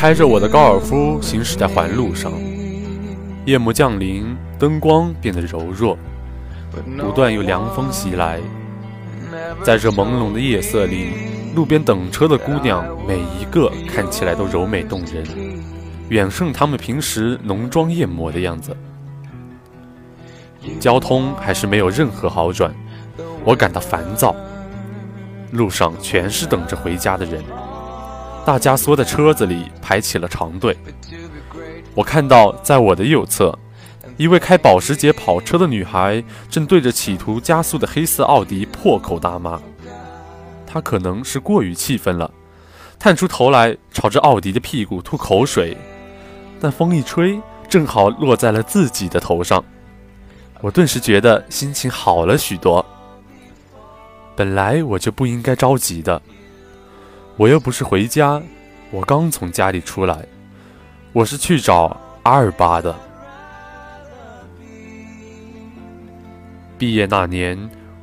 开着我的高尔夫行驶在环路上，夜幕降临，灯光变得柔弱，不断有凉风袭来。在这朦胧的夜色里，路边等车的姑娘每一个看起来都柔美动人，远胜她们平时浓妆艳抹的样子。交通还是没有任何好转，我感到烦躁。路上全是等着回家的人。大家缩在车子里排起了长队。我看到，在我的右侧，一位开保时捷跑车的女孩正对着企图加速的黑色奥迪破口大骂。她可能是过于气愤了，探出头来朝着奥迪的屁股吐口水，但风一吹，正好落在了自己的头上。我顿时觉得心情好了许多。本来我就不应该着急的。我又不是回家，我刚从家里出来，我是去找阿尔巴的。毕业那年，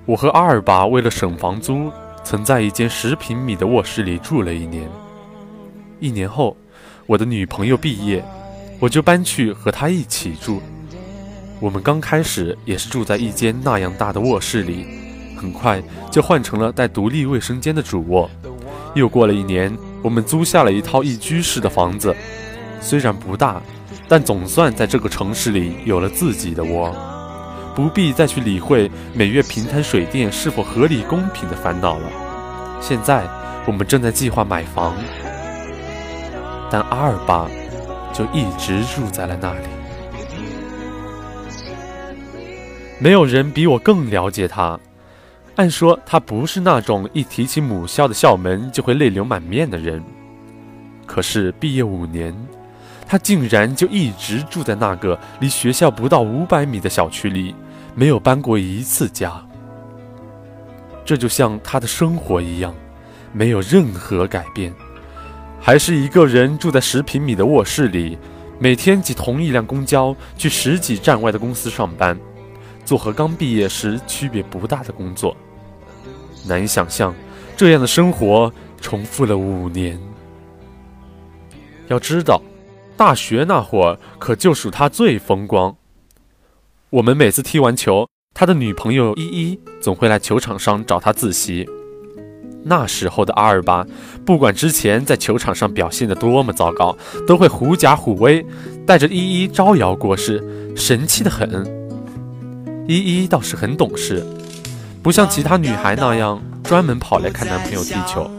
我和阿尔巴为了省房租，曾在一间十平米的卧室里住了一年。一年后，我的女朋友毕业，我就搬去和她一起住。我们刚开始也是住在一间那样大的卧室里，很快就换成了带独立卫生间的主卧。又过了一年，我们租下了一套一居室的房子，虽然不大，但总算在这个城市里有了自己的窝，不必再去理会每月平摊水电是否合理公平的烦恼了。现在我们正在计划买房，但阿尔巴就一直住在了那里。没有人比我更了解他。按说他不是那种一提起母校的校门就会泪流满面的人，可是毕业五年，他竟然就一直住在那个离学校不到五百米的小区里，没有搬过一次家。这就像他的生活一样，没有任何改变，还是一个人住在十平米的卧室里，每天挤同一辆公交去十几站外的公司上班，做和刚毕业时区别不大的工作。难以想象，这样的生活重复了五年。要知道，大学那会儿可就属他最风光。我们每次踢完球，他的女朋友依依总会来球场上找他自习。那时候的阿尔巴，不管之前在球场上表现得多么糟糕，都会狐假虎威，带着依依招摇过市，神气的很。依依倒是很懂事。不像其他女孩那样专门跑来看男朋友踢球，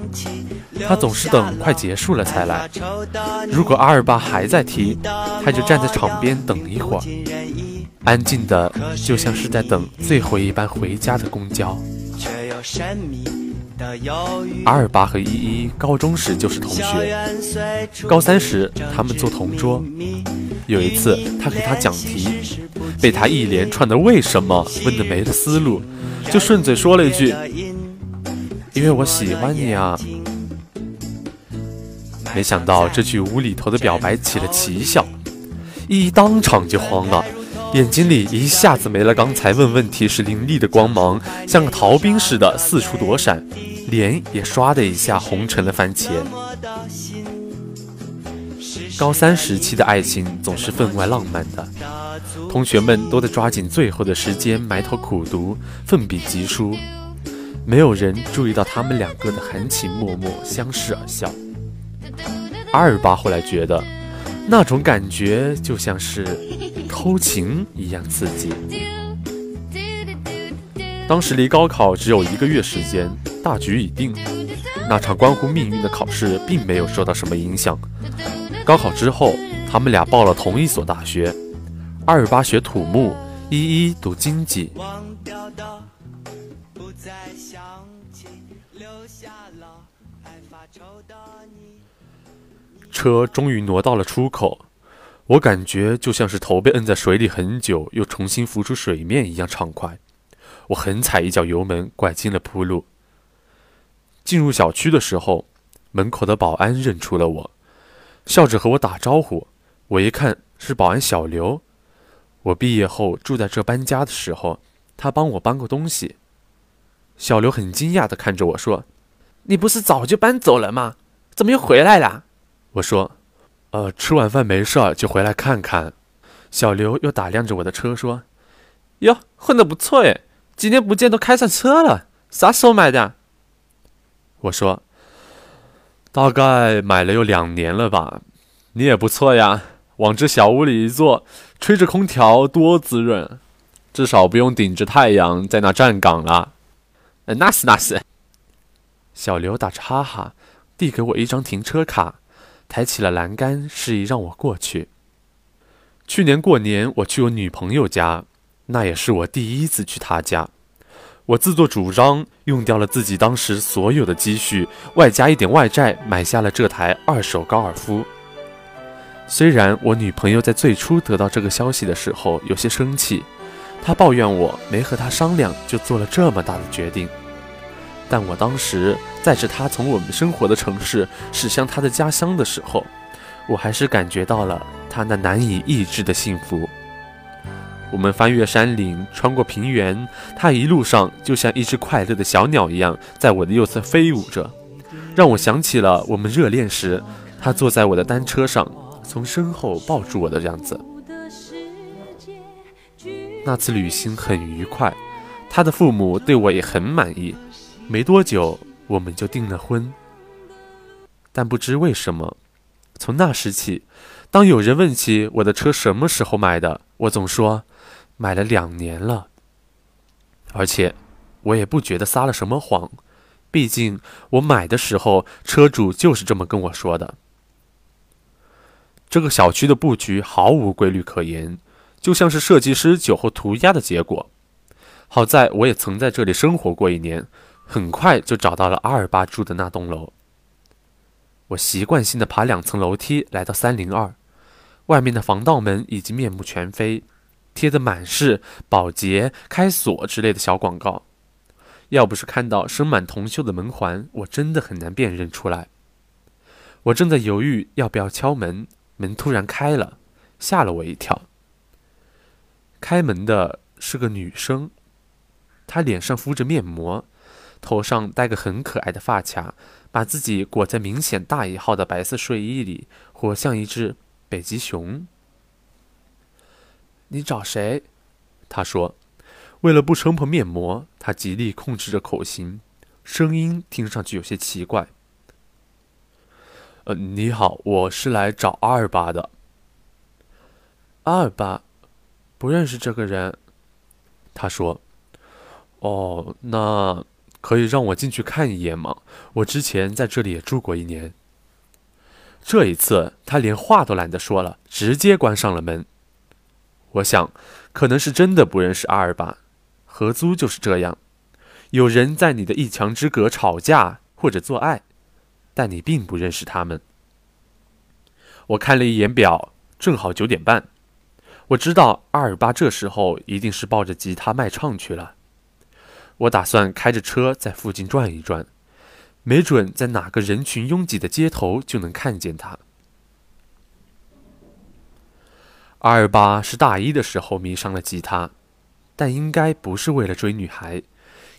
她总是等快结束了才来。如果阿尔巴还在踢，她就站在场边等一会儿，安静的就像是在等最后一班回家的公交。阿尔巴和依依高中时就是同学，高三时他们做同桌。有一次，他给他讲题，被他一连串的“为什么”问得没了思路。就顺嘴说了一句：“因为我喜欢你啊。”没想到这句无厘头的表白起了奇效，依依当场就慌了，眼睛里一下子没了刚才问问题时凌厉的光芒，像个逃兵似的四处躲闪，脸也唰的一下红成了番茄。高三时期的爱情总是分外浪漫的。同学们都在抓紧最后的时间埋头苦读，奋笔疾书，没有人注意到他们两个的含情脉脉，相视而笑。阿尔巴后来觉得，那种感觉就像是偷情一样刺激。当时离高考只有一个月时间，大局已定，那场关乎命运的考试并没有受到什么影响。高考之后，他们俩报了同一所大学。阿尔巴学土木，一一读经济。车终于挪到了出口，我感觉就像是头被摁在水里很久，又重新浮出水面一样畅快。我狠踩一脚油门，拐进了铺路。进入小区的时候，门口的保安认出了我，笑着和我打招呼。我一看是保安小刘。我毕业后住在这搬家的时候，他帮我搬过东西。小刘很惊讶地看着我说：“你不是早就搬走了吗？怎么又回来了？”我说：“呃，吃晚饭没事儿就回来看看。小刘又打量着我的车说：“哟，混得不错耶，几年不见都开上车了，啥时候买的？”我说：“大概买了有两年了吧。你也不错呀，往这小屋里一坐，吹着空调多滋润，至少不用顶着太阳在那站岗了。”“呃那是那是。”小刘打着哈哈，递给我一张停车卡。抬起了栏杆，示意让我过去。去年过年，我去我女朋友家，那也是我第一次去她家。我自作主张，用掉了自己当时所有的积蓄，外加一点外债，买下了这台二手高尔夫。虽然我女朋友在最初得到这个消息的时候有些生气，她抱怨我没和她商量就做了这么大的决定。但我当时载着他从我们生活的城市驶向他的家乡的时候，我还是感觉到了他那难以抑制的幸福。我们翻越山岭，穿过平原，他一路上就像一只快乐的小鸟一样，在我的右侧飞舞着，让我想起了我们热恋时，他坐在我的单车上，从身后抱住我的样子。那次旅行很愉快，他的父母对我也很满意。没多久，我们就订了婚。但不知为什么，从那时起，当有人问起我的车什么时候买的，我总说买了两年了。而且，我也不觉得撒了什么谎，毕竟我买的时候车主就是这么跟我说的。这个小区的布局毫无规律可言，就像是设计师酒后涂鸦的结果。好在我也曾在这里生活过一年。很快就找到了阿尔巴住的那栋楼。我习惯性的爬两层楼梯来到三零二，外面的防盗门已经面目全非，贴的满是保洁、开锁之类的小广告。要不是看到生满铜锈的门环，我真的很难辨认出来。我正在犹豫要不要敲门，门突然开了，吓了我一跳。开门的是个女生，她脸上敷着面膜。头上戴个很可爱的发卡，把自己裹在明显大一号的白色睡衣里，活像一只北极熊。你找谁？他说。为了不撑破面膜，他极力控制着口型，声音听上去有些奇怪。呃，你好，我是来找阿尔巴的。阿尔巴，不认识这个人。他说。哦，那。可以让我进去看一眼吗？我之前在这里也住过一年。这一次，他连话都懒得说了，直接关上了门。我想，可能是真的不认识阿尔巴。合租就是这样，有人在你的一墙之隔吵架或者做爱，但你并不认识他们。我看了一眼表，正好九点半。我知道阿尔巴这时候一定是抱着吉他卖唱去了。我打算开着车在附近转一转，没准在哪个人群拥挤的街头就能看见他。阿尔巴是大一的时候迷上了吉他，但应该不是为了追女孩，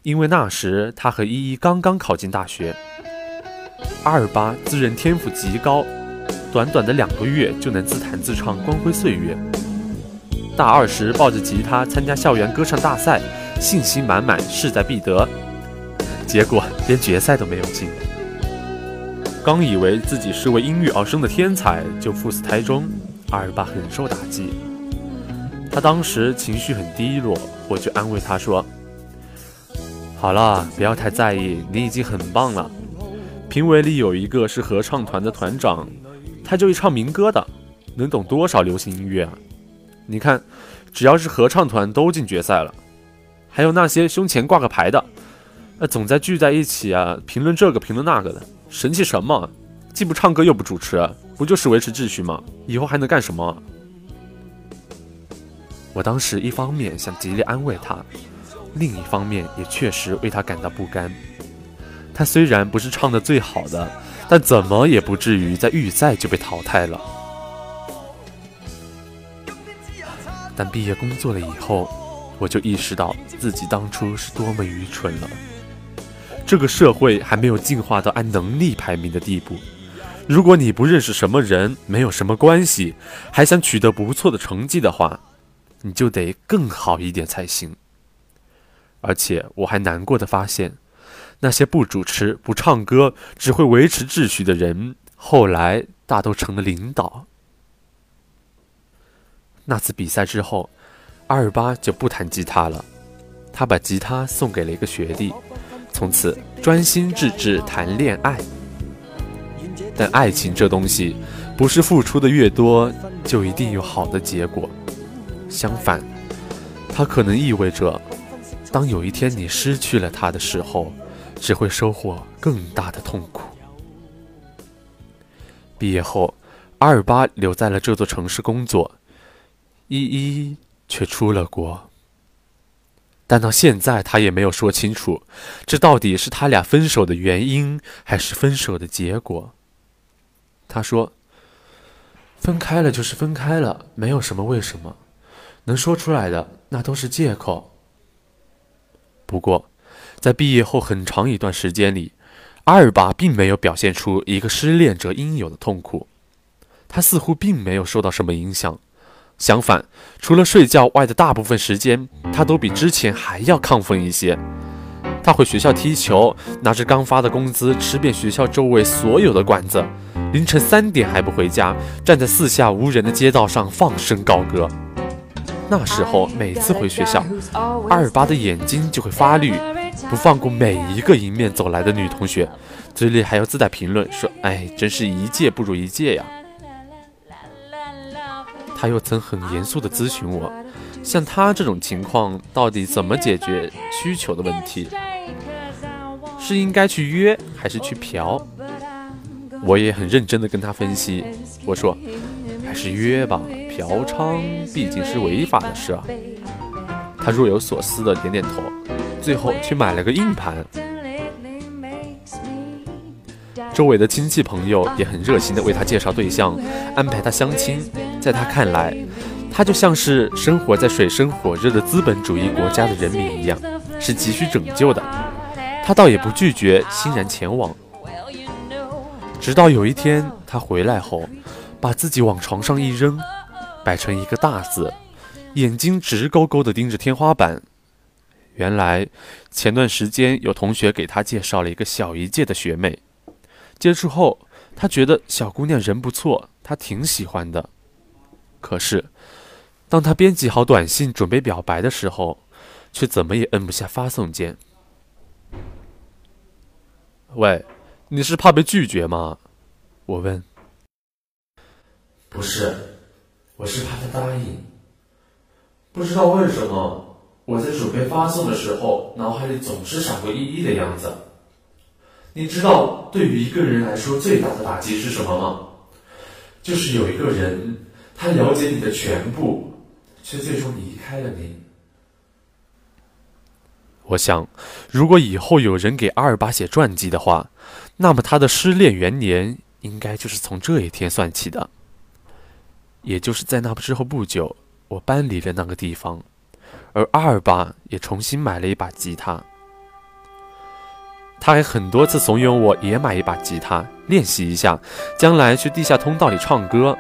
因为那时他和依依刚刚考进大学。阿尔巴自认天赋极高，短短的两个月就能自弹自唱《光辉岁月》。大二时抱着吉他参加校园歌唱大赛。信心满满，势在必得，结果连决赛都没有进。刚以为自己是为音乐而生的天才，就赴死胎中。阿尔巴很受打击，他当时情绪很低落，我就安慰他说：“好了，不要太在意，你已经很棒了。评委里有一个是合唱团的团长，他就会唱民歌的，能懂多少流行音乐啊？你看，只要是合唱团都进决赛了。”还有那些胸前挂个牌的，呃，总在聚在一起啊，评论这个评论那个的，神气什么？既不唱歌又不主持，不就是维持秩序吗？以后还能干什么？我当时一方面想极力安慰他，另一方面也确实为他感到不甘。他虽然不是唱的最好的，但怎么也不至于在预赛就被淘汰了。但毕业工作了以后。我就意识到自己当初是多么愚蠢了。这个社会还没有进化到按能力排名的地步，如果你不认识什么人，没有什么关系，还想取得不错的成绩的话，你就得更好一点才行。而且我还难过的发现，那些不主持、不唱歌、只会维持秩序的人，后来大都成了领导。那次比赛之后，阿尔巴就不弹吉他了，他把吉他送给了一个学弟，从此专心致志谈恋爱。但爱情这东西，不是付出的越多就一定有好的结果，相反，它可能意味着。当有一天你失去了他的时候，只会收获更大的痛苦。毕业后，阿尔巴留在了这座城市工作，依依却出了国。但到现在，他也没有说清楚，这到底是他俩分手的原因，还是分手的结果。他说：“分开了就是分开了，没有什么为什么，能说出来的那都是借口。”不过，在毕业后很长一段时间里，阿尔巴并没有表现出一个失恋者应有的痛苦。他似乎并没有受到什么影响，相反，除了睡觉外的大部分时间，他都比之前还要亢奋一些。他回学校踢球，拿着刚发的工资吃遍学校周围所有的馆子，凌晨三点还不回家，站在四下无人的街道上放声高歌。那时候，每次回学校，阿尔巴的眼睛就会发绿，不放过每一个迎面走来的女同学，嘴里还要自带评论说：“哎，真是一届不如一届呀。”他又曾很严肃地咨询我，像他这种情况，到底怎么解决需求的问题？是应该去约，还是去嫖？我也很认真地跟他分析，我说：“还是约吧。”嫖娼毕竟是违法的事啊！他若有所思的点点头，最后去买了个硬盘。周围的亲戚朋友也很热心地为他介绍对象，安排他相亲。在他看来，他就像是生活在水深火热的资本主义国家的人民一样，是急需拯救的。他倒也不拒绝，欣然前往。直到有一天，他回来后，把自己往床上一扔。摆成一个大字，眼睛直勾勾地盯着天花板。原来，前段时间有同学给他介绍了一个小一届的学妹，接触后，他觉得小姑娘人不错，他挺喜欢的。可是，当他编辑好短信准备表白的时候，却怎么也摁不下发送键。喂，你是怕被拒绝吗？我问。不是。我是怕他答应，不知道为什么，我在准备发送的时候，脑海里总是闪过依依的样子。你知道，对于一个人来说，最大的打击是什么吗？就是有一个人，他了解你的全部，却最终离开了你。我想，如果以后有人给阿尔巴写传记的话，那么他的失恋元年应该就是从这一天算起的。也就是在那之后不久，我搬离了那个地方，而阿尔巴也重新买了一把吉他。他还很多次怂恿我也买一把吉他练习一下，将来去地下通道里唱歌。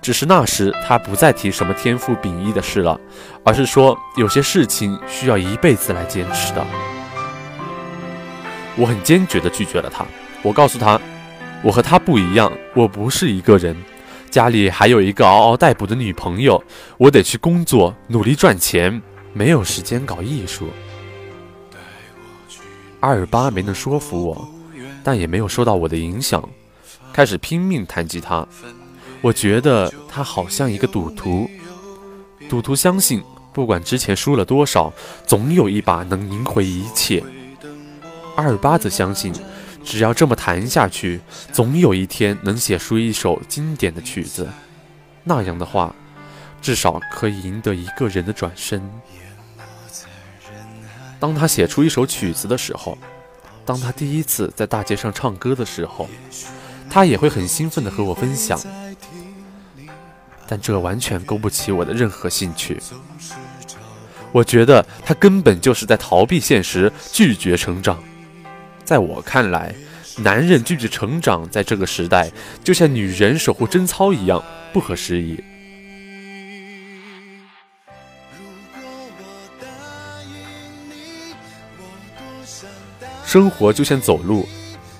只是那时他不再提什么天赋秉异的事了，而是说有些事情需要一辈子来坚持的。我很坚决地拒绝了他。我告诉他，我和他不一样，我不是一个人。家里还有一个嗷嗷待哺的女朋友，我得去工作，努力赚钱，没有时间搞艺术。阿尔巴没能说服我，但也没有受到我的影响，开始拼命弹吉他。我觉得他好像一个赌徒，赌徒相信不管之前输了多少，总有一把能赢回一切。阿尔巴则相信。只要这么弹下去，总有一天能写出一首经典的曲子。那样的话，至少可以赢得一个人的转身。当他写出一首曲子的时候，当他第一次在大街上唱歌的时候，他也会很兴奋地和我分享。但这完全勾不起我的任何兴趣。我觉得他根本就是在逃避现实，拒绝成长。在我看来，男人拒绝成长，在这个时代就像女人守护贞操一样不合时宜。生活就像走路，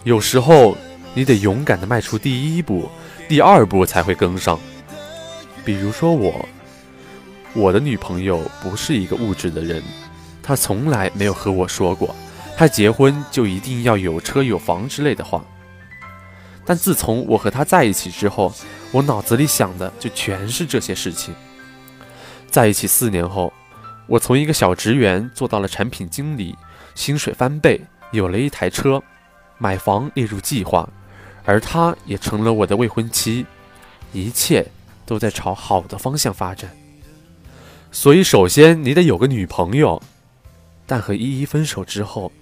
有时候你得勇敢地迈出第一步，第二步才会跟上。比如说我，我的女朋友不是一个物质的人，她从来没有和我说过，她结婚就一定要有车有房之类的话。但自从我和她在一起之后，我脑子里想的就全是这些事情。在一起四年后，我从一个小职员做到了产品经理，薪水翻倍。有了一台车，买房列入计划，而她也成了我的未婚妻，一切都在朝好的方向发展。所以，首先你得有个女朋友。但和依依分手之后，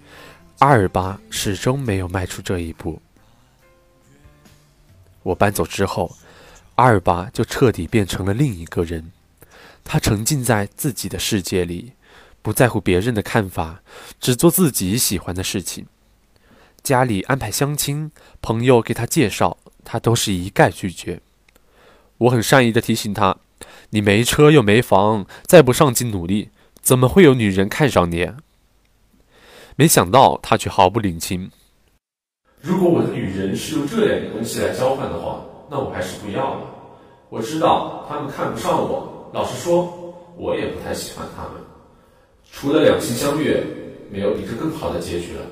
阿尔巴始终没有迈出这一步。我搬走之后，阿尔巴就彻底变成了另一个人，他沉浸在自己的世界里。不在乎别人的看法，只做自己喜欢的事情。家里安排相亲，朋友给他介绍，他都是一概拒绝。我很善意的提醒他：“你没车又没房，再不上进努力，怎么会有女人看上你？”没想到他却毫不领情。如果我的女人是用这两个东西来交换的话，那我还是不要了。我知道他们看不上我，老实说，我也不太喜欢他们。除了两情相悦，没有比这更好的结局了。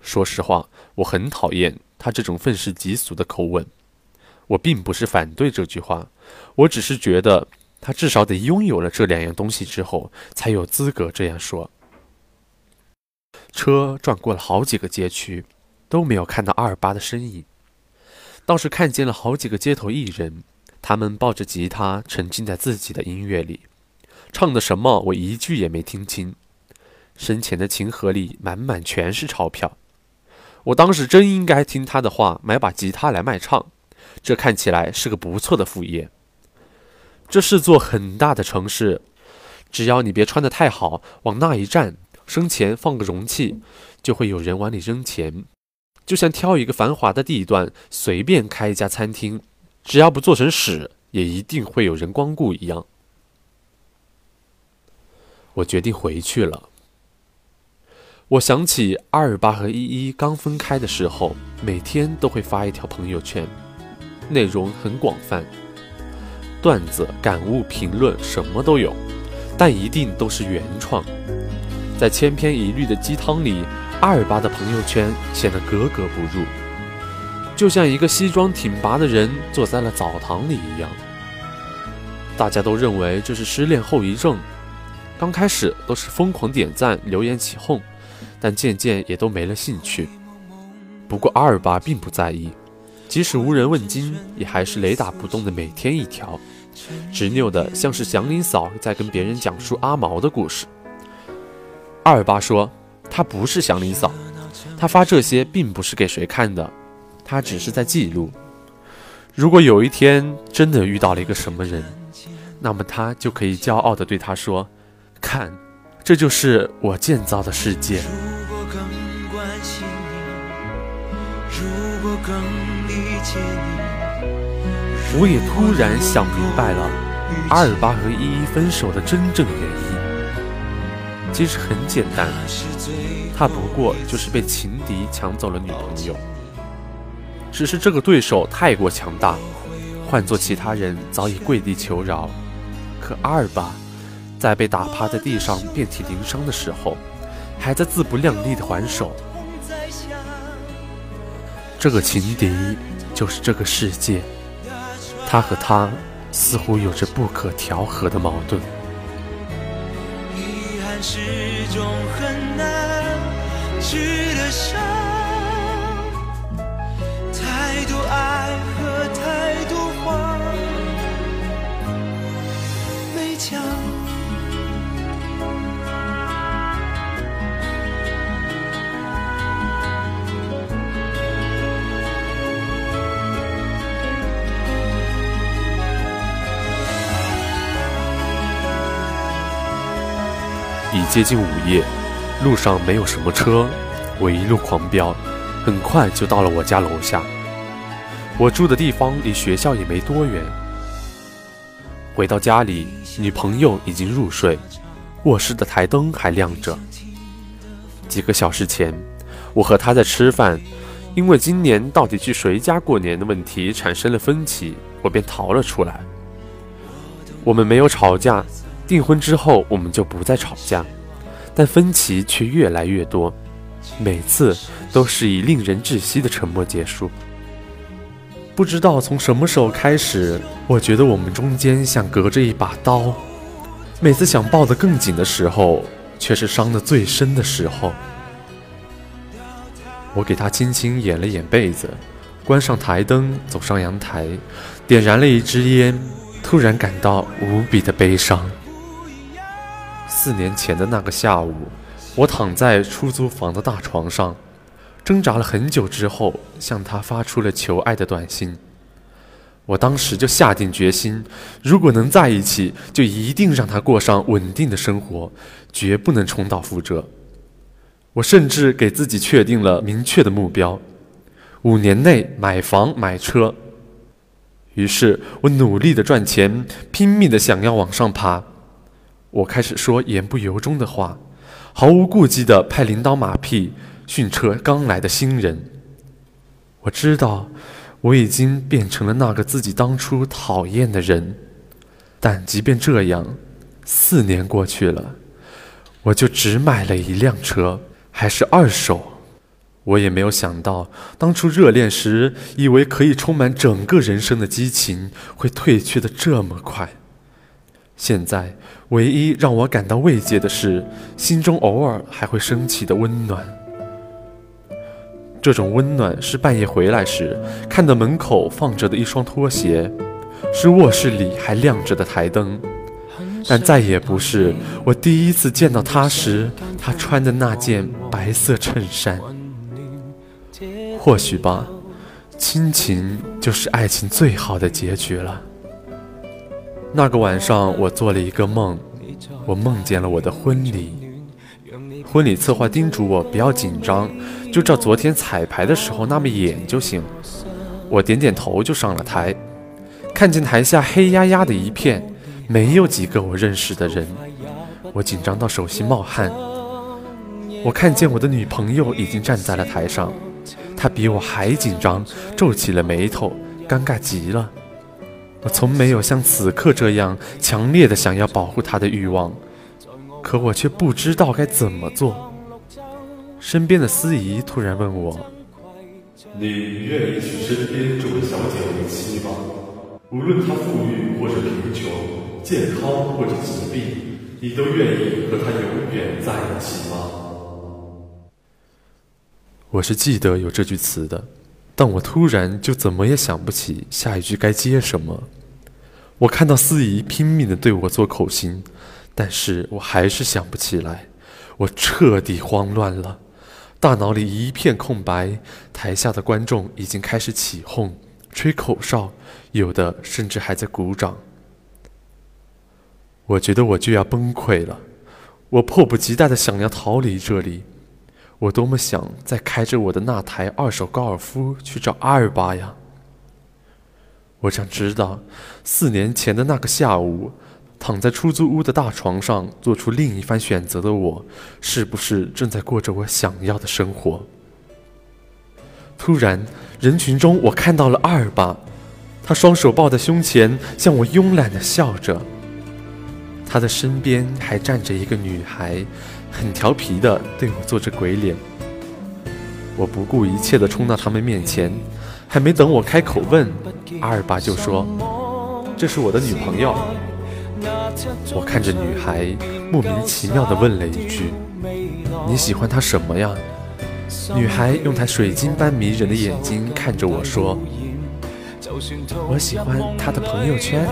说实话，我很讨厌他这种愤世嫉俗的口吻。我并不是反对这句话，我只是觉得他至少得拥有了这两样东西之后，才有资格这样说。车转过了好几个街区，都没有看到阿尔巴的身影，倒是看见了好几个街头艺人，他们抱着吉他，沉浸在自己的音乐里。唱的什么？我一句也没听清。身前的琴盒里满满全是钞票。我当时真应该听他的话，买把吉他来卖唱。这看起来是个不错的副业。这是座很大的城市，只要你别穿得太好，往那一站，身前放个容器，就会有人往里扔钱。就像挑一个繁华的地段，随便开一家餐厅，只要不做成屎，也一定会有人光顾一样。我决定回去了。我想起阿尔巴和依依刚分开的时候，每天都会发一条朋友圈，内容很广泛，段子、感悟、评论什么都有，但一定都是原创。在千篇一律的鸡汤里，阿尔巴的朋友圈显得格格不入，就像一个西装挺拔的人坐在了澡堂里一样。大家都认为这是失恋后遗症。刚开始都是疯狂点赞、留言起哄，但渐渐也都没了兴趣。不过阿尔巴并不在意，即使无人问津，也还是雷打不动的每天一条，执拗的像是祥林嫂在跟别人讲述阿毛的故事。阿尔巴说：“他不是祥林嫂，他发这些并不是给谁看的，他只是在记录。如果有一天真的遇到了一个什么人，那么他就可以骄傲地对他说。”看，这就是我建造的世界。我也突然想明白了，阿尔巴和依依分手的真正原因。其实很简单，他不过就是被情敌抢走了女朋友。只是这个对手太过强大，换做其他人早已跪地求饶，可阿尔巴。在被打趴在地上、遍体鳞伤的时候，还在自不量力的还手。这个情敌就是这个世界，他和他似乎有着不可调和的矛盾。遗憾是种很难治的伤，接近午夜，路上没有什么车，我一路狂飙，很快就到了我家楼下。我住的地方离学校也没多远。回到家里，女朋友已经入睡，卧室的台灯还亮着。几个小时前，我和她在吃饭，因为今年到底去谁家过年的问题产生了分歧，我便逃了出来。我们没有吵架，订婚之后我们就不再吵架，但分歧却越来越多，每次都是以令人窒息的沉默结束。不知道从什么时候开始，我觉得我们中间像隔着一把刀，每次想抱得更紧的时候，却是伤得最深的时候。我给他轻轻掩了掩被子，关上台灯，走上阳台，点燃了一支烟，突然感到无比的悲伤。四年前的那个下午，我躺在出租房的大床上。挣扎了很久之后，向他发出了求爱的短信。我当时就下定决心，如果能在一起，就一定让他过上稳定的生活，绝不能重蹈覆辙。我甚至给自己确定了明确的目标：五年内买房买车。于是我努力的赚钱，拼命的想要往上爬。我开始说言不由衷的话，毫无顾忌的拍领导马屁。训斥刚来的新人，我知道我已经变成了那个自己当初讨厌的人，但即便这样，四年过去了，我就只买了一辆车，还是二手。我也没有想到，当初热恋时以为可以充满整个人生的激情，会退却的这么快。现在，唯一让我感到慰藉的是，心中偶尔还会升起的温暖。这种温暖是半夜回来时看到门口放着的一双拖鞋，是卧室里还亮着的台灯，但再也不是我第一次见到他时他穿的那件白色衬衫。或许吧，亲情就是爱情最好的结局了。那个晚上，我做了一个梦，我梦见了我的婚礼。婚礼策划叮嘱我不要紧张，就照昨天彩排的时候那么演就行。我点点头就上了台，看见台下黑压压的一片，没有几个我认识的人，我紧张到手心冒汗。我看见我的女朋友已经站在了台上，她比我还紧张，皱起了眉头，尴尬极了。我从没有像此刻这样强烈的想要保护她的欲望。可我却不知道该怎么做。身边的司仪突然问我：“你愿意娶身边这位小姐为妻吗？无论她富裕或者贫穷，健康或者疾病，你都愿意和她永远在一起吗？”我是记得有这句词的，但我突然就怎么也想不起下一句该接什么。我看到司仪拼命的对我做口型。但是我还是想不起来，我彻底慌乱了，大脑里一片空白。台下的观众已经开始起哄、吹口哨，有的甚至还在鼓掌。我觉得我就要崩溃了，我迫不及待的想要逃离这里。我多么想再开着我的那台二手高尔夫去找阿尔巴呀！我想知道，四年前的那个下午。躺在出租屋的大床上，做出另一番选择的我，是不是正在过着我想要的生活？突然，人群中我看到了阿尔巴，他双手抱在胸前，向我慵懒地笑着。他的身边还站着一个女孩，很调皮的对我做着鬼脸。我不顾一切的冲到他们面前，还没等我开口问，阿尔巴就说：“这是我的女朋友。”我看着女孩，莫名其妙的问了一句：“你喜欢她什么呀？”女孩用她水晶般迷人的眼睛看着我说：“我喜欢她的朋友圈。”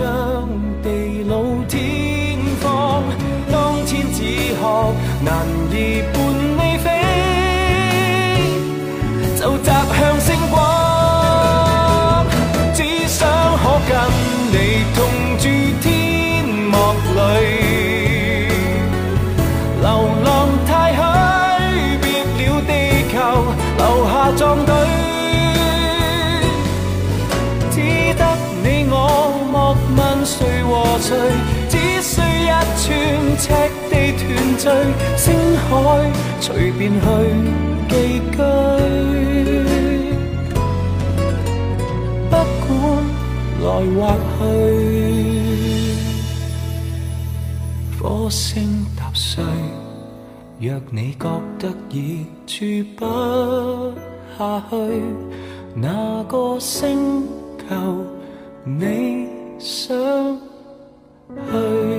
难星海随便去寄居。不管来或去，火星踏碎。若你觉得已住不下去，哪个星球你想去？